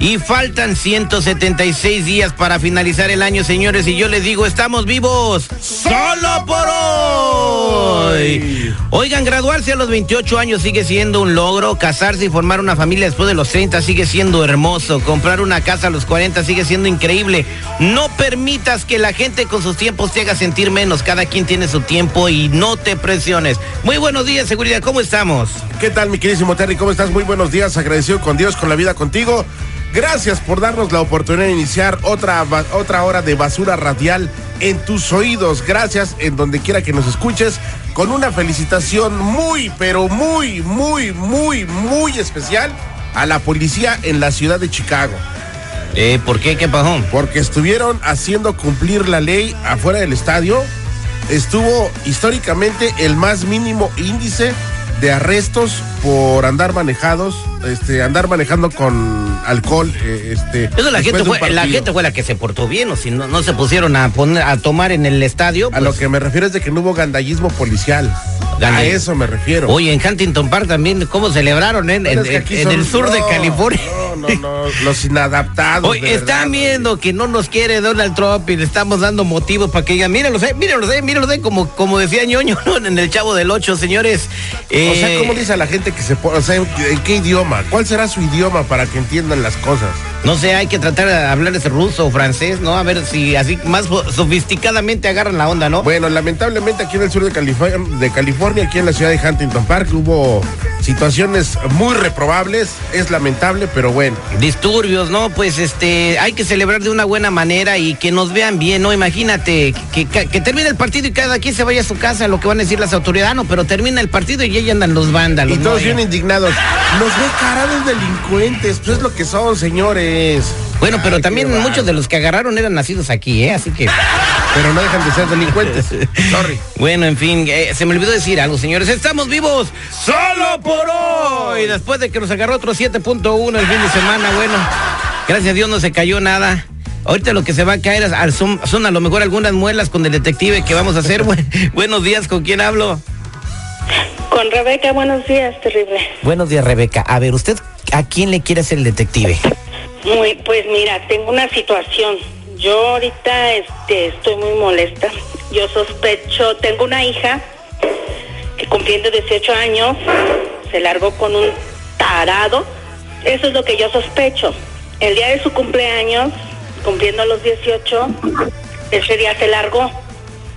Y faltan 176 días para finalizar el año, señores. Y yo les digo, estamos vivos solo por hoy. Oigan, graduarse a los 28 años sigue siendo un logro. Casarse y formar una familia después de los 30 sigue siendo hermoso. Comprar una casa a los 40 sigue siendo increíble. No permitas que la gente con sus tiempos te haga sentir menos. Cada quien tiene su tiempo y no te presiones. Muy buenos días, seguridad. ¿Cómo estamos? ¿Qué tal, mi queridísimo Terry? ¿Cómo estás? Muy buenos días. Agradecido con Dios, con la vida contigo. Gracias por darnos la oportunidad de iniciar otra, otra hora de basura radial en tus oídos. Gracias en donde quiera que nos escuches. Con una felicitación muy, pero muy, muy, muy, muy especial a la policía en la ciudad de Chicago. Eh, ¿Por qué? ¿Qué pasó? Porque estuvieron haciendo cumplir la ley afuera del estadio. Estuvo históricamente el más mínimo índice de arrestos por andar manejados, este, andar manejando con alcohol, eh, este. Eso la gente, fue, la gente fue la que se portó bien, o si no, no se pusieron a poner, a tomar en el estadio. A lo que me refiero es de que no hubo gandallismo policial. A eso me refiero. Oye, en Huntington Park también, ¿cómo celebraron en, en, el sur de California? No, no, no, los inadaptados. Oye, están viendo que no nos quiere Donald Trump y le estamos dando motivos para que digan, mírenlos, eh, mírenlos, eh, mírenlos, eh, como, como decía ñoño, ¿no? En el Chavo del Ocho, señores. o sea, ¿cómo dice a la gente que se pone, o sea, ¿en qué idioma? ¿Cuál será su idioma para que entiendan las cosas? No sé, hay que tratar de hablarles ruso o francés, ¿no? A ver si así más sofisticadamente agarran la onda, ¿no? Bueno, lamentablemente aquí en el sur de California, de California, aquí en la ciudad de Huntington Park, hubo situaciones muy reprobables. Es lamentable, pero bueno. Disturbios, ¿no? Pues este, hay que celebrar de una buena manera y que nos vean bien, ¿no? Imagínate que, que, termine el partido y cada quien se vaya a su casa, lo que van a decir las autoridades, no, pero termina el partido y ya andan los vándalos. Y todos bien indignados. Los ve cara de delincuentes, pues es lo que son, señores. Bueno, pero también muchos de los que agarraron eran nacidos aquí, ¿eh? Así que. Pero no dejan de ser delincuentes. Sorry. Bueno, en fin, eh, se me olvidó decir algo, señores. Estamos vivos solo por hoy. Después de que nos agarró otro 7.1 el fin de semana, bueno, gracias a Dios no se cayó nada. Ahorita lo que se va a caer son, son a lo mejor algunas muelas con el detective que vamos a hacer. buenos días, ¿con quién hablo? Con Rebeca, buenos días, terrible. Buenos días, Rebeca. A ver, ¿usted a quién le quiere ser el detective? Muy, pues mira, tengo una situación. Yo ahorita este, estoy muy molesta. Yo sospecho, tengo una hija que cumpliendo 18 años se largó con un tarado. Eso es lo que yo sospecho. El día de su cumpleaños, cumpliendo los 18, ese día se largó.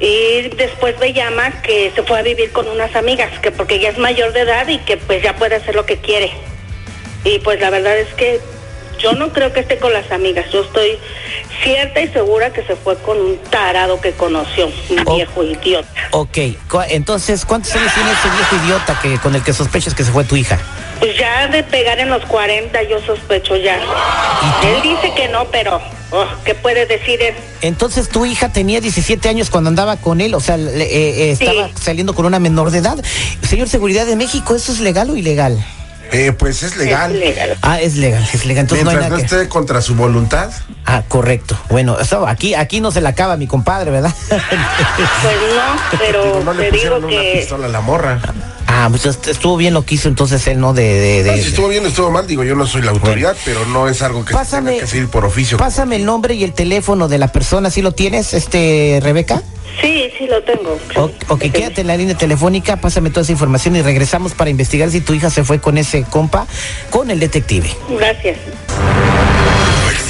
Y después me llama que se fue a vivir con unas amigas, que porque ya es mayor de edad y que pues ya puede hacer lo que quiere. Y pues la verdad es que yo no creo que esté con las amigas. Yo estoy cierta y segura que se fue con un tarado que conoció, un viejo idiota. Ok, entonces, ¿cuántos años tiene ese viejo idiota que con el que sospechas que se fue tu hija? Pues ya de pegar en los 40 yo sospecho ya. Él dice que no, pero oh, ¿qué puede decir él? Entonces tu hija tenía 17 años cuando andaba con él, o sea, eh, eh, estaba saliendo con una menor de edad. Señor Seguridad de México, ¿eso es legal o ilegal? Eh, pues es legal. Ah, es legal, es legal. Entonces Mientras no, esté contra su voluntad. Ah, correcto. Bueno, eso, aquí, aquí no se la acaba mi compadre, ¿verdad? pues no, pero no le te digo que... una pistola a la morra. Ah, pues estuvo bien lo que hizo entonces él, ¿no? De, de, de... si estuvo bien, estuvo mal, digo, yo no soy la autoridad, pero no es algo que se tenga que seguir por oficio. Pásame el nombre y el teléfono de la persona, ¿sí lo tienes, este, Rebeca? Sí, sí lo tengo. ok, quédate en la línea telefónica, pásame toda esa información y regresamos para investigar si tu hija se fue con ese compa, con el detective. Gracias.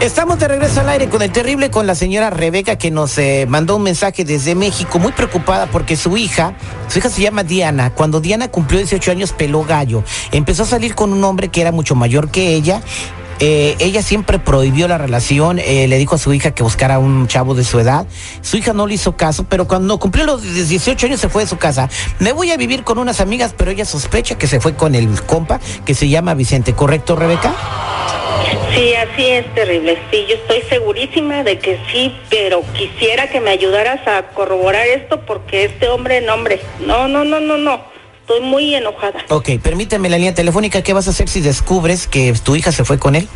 Estamos de regreso al aire con el terrible con la señora Rebeca que nos eh, mandó un mensaje desde México muy preocupada porque su hija, su hija se llama Diana, cuando Diana cumplió 18 años peló gallo, empezó a salir con un hombre que era mucho mayor que ella. eh, ella siempre prohibió la relación, eh, le dijo a su hija que buscara un chavo de su edad. Su hija no le hizo caso, pero cuando cumplió los 18 años se fue de su casa. Me voy a vivir con unas amigas, pero ella sospecha que se fue con el compa que se llama Vicente. ¿Correcto, Rebeca? Sí, así es terrible. Sí, yo estoy segurísima de que sí, pero quisiera que me ayudaras a corroborar esto porque este hombre, no, hombre, no, no, no, no, no. Estoy muy enojada. Ok, permíteme la línea telefónica. ¿Qué vas a hacer si descubres que tu hija se fue con él?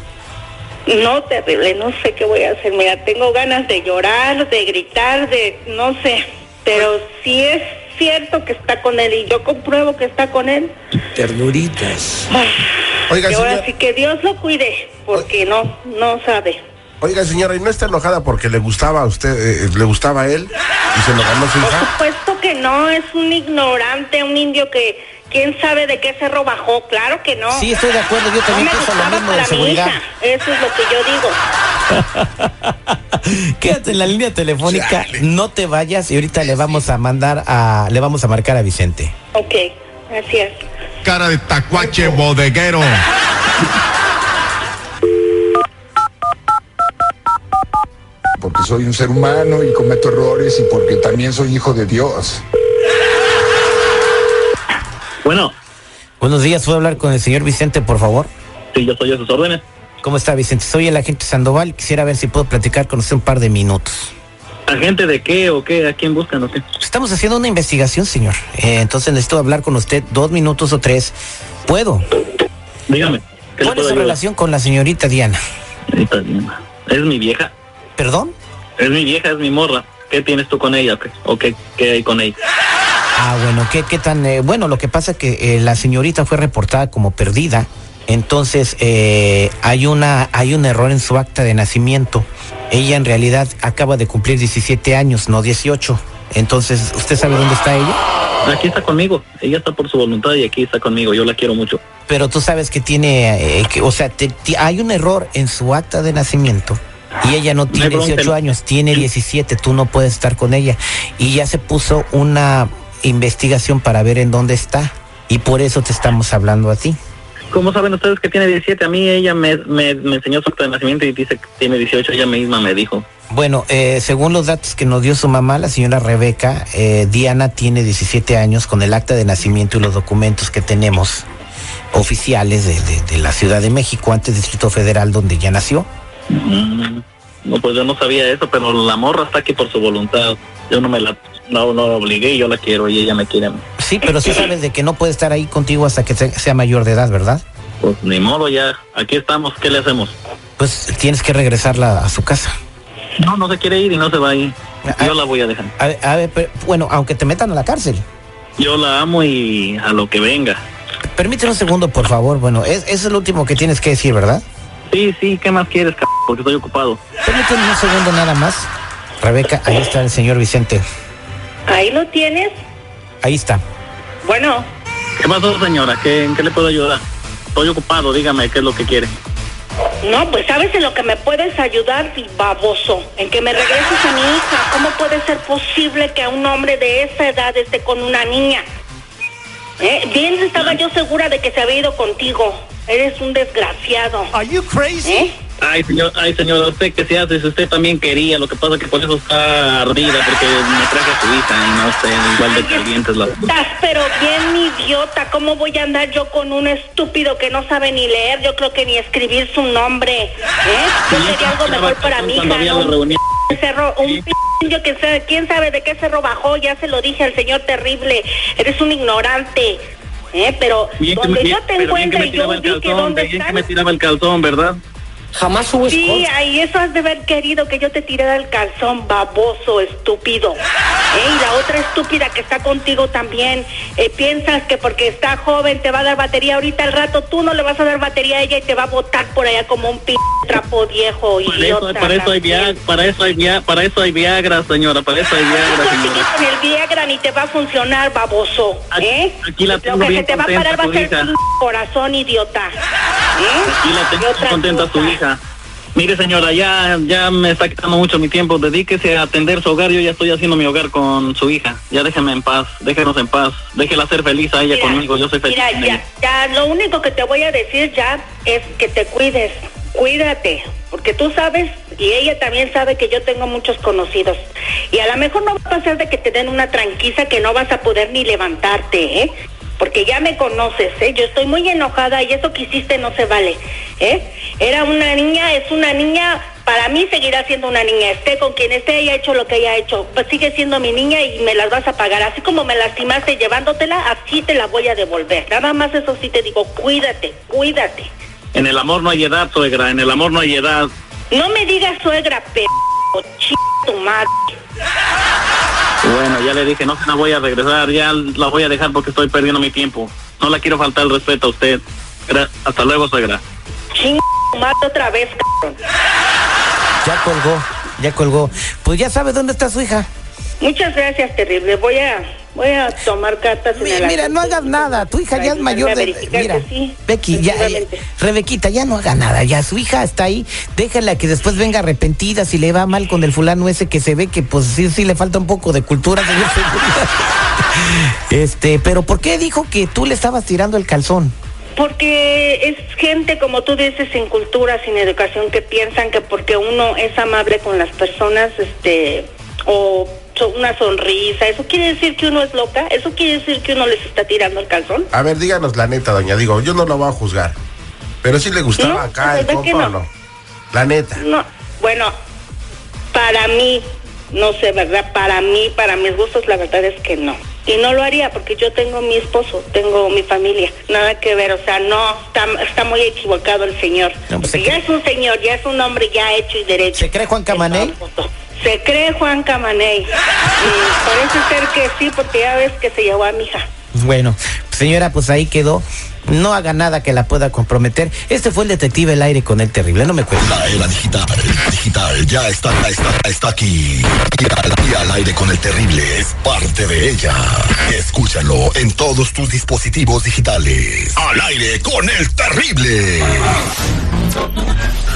No, terrible, no sé qué voy a hacer. Mira, tengo ganas de llorar, de gritar, de no sé. Pero si es cierto que está con él y yo compruebo que está con él, Ternuritas. Oiga, y ahora señora, sí que Dios lo cuide, porque no, no sabe. oiga, señora, ¿y no está enojada porque le gustaba a usted, eh, le gustaba a él y se lo ganó su Por hija? supuesto que no, es un ignorante, un indio que quién sabe de qué cerro bajó, claro que no. Sí, estoy de acuerdo. Yo no también me pienso lo mismo de mi seguridad. hija, eso es lo que yo digo. Quédate en la línea telefónica. Chale. No te vayas y ahorita le vamos a mandar a, le vamos a marcar a Vicente. Ok, gracias. Cara de tacuache bodeguero. porque soy un ser humano y cometo errores y porque también soy hijo de Dios. Bueno, Buenos días. ¿Puedo hablar con el señor Vicente, por favor? sí, yo soy a sus órdenes. ¿Cómo está, Vicente? Soy el agente Sandoval. Quisiera ver si puedo platicar con usted un par de minutos. ¿Agente de qué o qué? ¿A quién buscan o qué? Estamos haciendo una investigación, señor. Eh, entonces necesito hablar con usted dos minutos o tres. ¿Puedo? Dígame. ¿qué le ¿Cuál es su relación con la señorita Diana? Señorita Diana. Es mi vieja. ¿Perdón? Es mi vieja, es mi morra. ¿Qué tienes tú con ella o qué? ¿O qué, qué hay con ella? Ah, bueno, ¿qué, qué tan...? eh, bueno, lo que pasa es que eh, la señorita fue reportada como perdida, entonces eh, hay, una, hay un error en su acta de nacimiento. Ella en realidad acaba de cumplir 17 años, no 18. Entonces, ¿usted sabe dónde está ella? Aquí está conmigo. Ella está por su voluntad y aquí está conmigo. Yo la quiero mucho. Pero tú sabes que tiene, eh, que, o sea, te- hay un error en su acta de nacimiento. Y ella no tiene bronca. 18 años, tiene 17, tú no puedes estar con ella. Y ya se puso una investigación para ver en dónde está. Y por eso te estamos hablando a ti. ¿Cómo saben ustedes que tiene 17? A mí ella me, me, me enseñó su acta de nacimiento y dice que tiene 18. Ella misma me dijo. Bueno, eh, según los datos que nos dio su mamá, la señora Rebeca, eh, Diana tiene 17 años con el acta de nacimiento y los documentos que tenemos oficiales de, de- de la Ciudad de México, antes Distrito Federal, donde ya nació. Mm, No, pues yo no sabía eso, pero la morra está aquí por su voluntad. Yo no me la, no, no la obligué, yo la quiero y ella me quiere. Sí, pero sí sabes de que no puede estar ahí contigo hasta que se- sea mayor de edad, ¿verdad? Pues ni modo, ya. Aquí estamos, ¿qué le hacemos? Pues tienes que regresarla a su casa. No, no se quiere ir y no se va a ir. Ah. Yo la voy a dejar. A ver, a ver, pero, bueno, aunque te metan a la cárcel. Yo la amo y a lo que venga. Permíteme un segundo, por favor. Bueno, es, eso es lo último que tienes que decir, ¿verdad? Sí, sí, ¿qué más quieres, c Porque estoy ocupado. Permíteme un segundo nada más. Rebeca, ahí está el señor Vicente. Ahí lo tienes. Ahí está. Bueno, ¿Qué pasó, señora? ¿Qué, ¿En qué le puedo ayudar? Estoy ocupado, dígame qué es lo que quiere. no, pues sabes en lo que me puedes ayudar, baboso, en que me regreses a mi hija. ¿Cómo puede ser posible que a un hombre de esa edad esté con una niña? ¿Eh? Bien estaba yo segura de que se había ido contigo. Eres un desgraciado. ¿Eh? Ay, señor, ay, señora, usted qué se hace, si usted también quería, lo que pasa que por eso está ardida, porque me traje a su hija y no sé, igual de calientes las... Estás pero bien idiota. ¿Cómo voy a andar yo con un estúpido que no sabe ni leer? Yo creo que ni escribir su nombre. ¿Eh? Yo Sí, quería algo mejor para mi hija. cuando había ¿no? cerro, un indio que sabe, quién sabe de qué cerro bajó, ya se lo dije al señor terrible. Eres un ignorante. ¿Eh? Pero Bien que donde me- yo te que encuentre yo vi que dónde bien que me tiraba el calzón, ¿verdad? Jamás subo Sí, escolta. ahí eso has de haber querido que yo te tirara el calzón, baboso, estúpido. ¿Eh? Y la otra estúpida que está contigo también, eh, piensas que porque está joven te va a dar batería ahorita al rato, tú no le vas a dar batería a ella y te va a botar por allá como un p trapo viejo Para eso, idiota. para eso hay. Viagra, para eso hay Viagra, para eso hay Viagra, señora, para eso hay Viagra, señora. con el Viagra ni te va a funcionar, baboso. Aquí- ¿eh? aquí la Lo que se bien te va a parar va a ser tu corazón, idiota. ¿Eh? Aquí la Y tengo contenta su hija. Mire señora, ya, ya me está quitando mucho mi tiempo. Dedíquese a atender su hogar. Yo ya estoy haciendo mi hogar con su hija. Ya déjeme en paz, déjenos en paz. Déjela ser feliz a ella Mira, conmigo. Yo soy feliz. Mira, con ya, ya, lo único que te voy a decir ya es que te cuides, cuídate, porque tú sabes y ella también sabe que yo tengo muchos conocidos y a lo mejor no va a pasar de que te den una tranquiza que no vas a poder ni levantarte, ¿eh? Porque ya me conoces, ¿eh? Yo estoy muy enojada y eso que hiciste no se vale, ¿eh? Era una niña, es una niña, para mí seguirá siendo una niña, esté con quien esté, haya hecho lo que haya hecho, pues sigue siendo mi niña y me las vas a pagar. Así como me lastimaste llevándotela, así te la voy a devolver. Nada más eso sí te digo, cuídate, cuídate. En el amor no hay edad, suegra. En el amor no hay edad. No me digas suegra, p***, ch... tu madre. Bueno, ya le dije, no se la voy a regresar. Ya la voy a dejar porque estoy perdiendo mi tiempo. No la quiero faltar el respeto a usted. Hasta luego, suegra. Ching otra vez, cabrón. Ya colgó, ya colgó. Pues ya sabe dónde está su hija. Muchas gracias, terrible. Voy a, voy a tomar cartas en Mira, el mira, no hagas nada. Tu hija ya es mayor de. Mira, sí, Becky, ya, eh. Rebequita, ya no haga nada. Ya su hija está ahí. Déjala que después venga arrepentida si le va mal con el fulano ese que se ve que, pues sí, sí le falta un poco de cultura, señor seguridad. Este, pero ¿por qué dijo que tú le estabas tirando el calzón? Porque es gente, como tú dices, sin cultura, sin educación, que piensan que porque uno es amable con las personas, este, o una sonrisa, ¿eso quiere decir que uno es loca? ¿Eso quiere decir que uno les está tirando el calzón? A ver, díganos la neta, doña. Digo, yo no lo voy a juzgar. Pero sí le gustaba No, acá el pues, ¿de qué compa o no? no. La neta. No, bueno, para mí, no sé, ¿verdad? Para mí, para mis gustos, la verdad es que no. Y no lo haría porque yo tengo mi esposo, tengo mi familia, nada que ver, o sea, no, está, está muy equivocado el señor. No, pues, ya cree- es un señor, ya es un hombre ya hecho y derecho. ¿Se cree Juan Camaney? Se cree Juan Camaney. Y parece ser que sí, porque ya ves que se llevó a mi hija. Bueno, señora, pues ahí quedó. No haga nada que la pueda comprometer. Este fue el detective El Aire con el terrible. No me cuente. La era digital, digital, ya está, está, está aquí. Y al, y al aire con el terrible es parte de ella. Escúchalo en todos tus dispositivos digitales. Al aire con el terrible.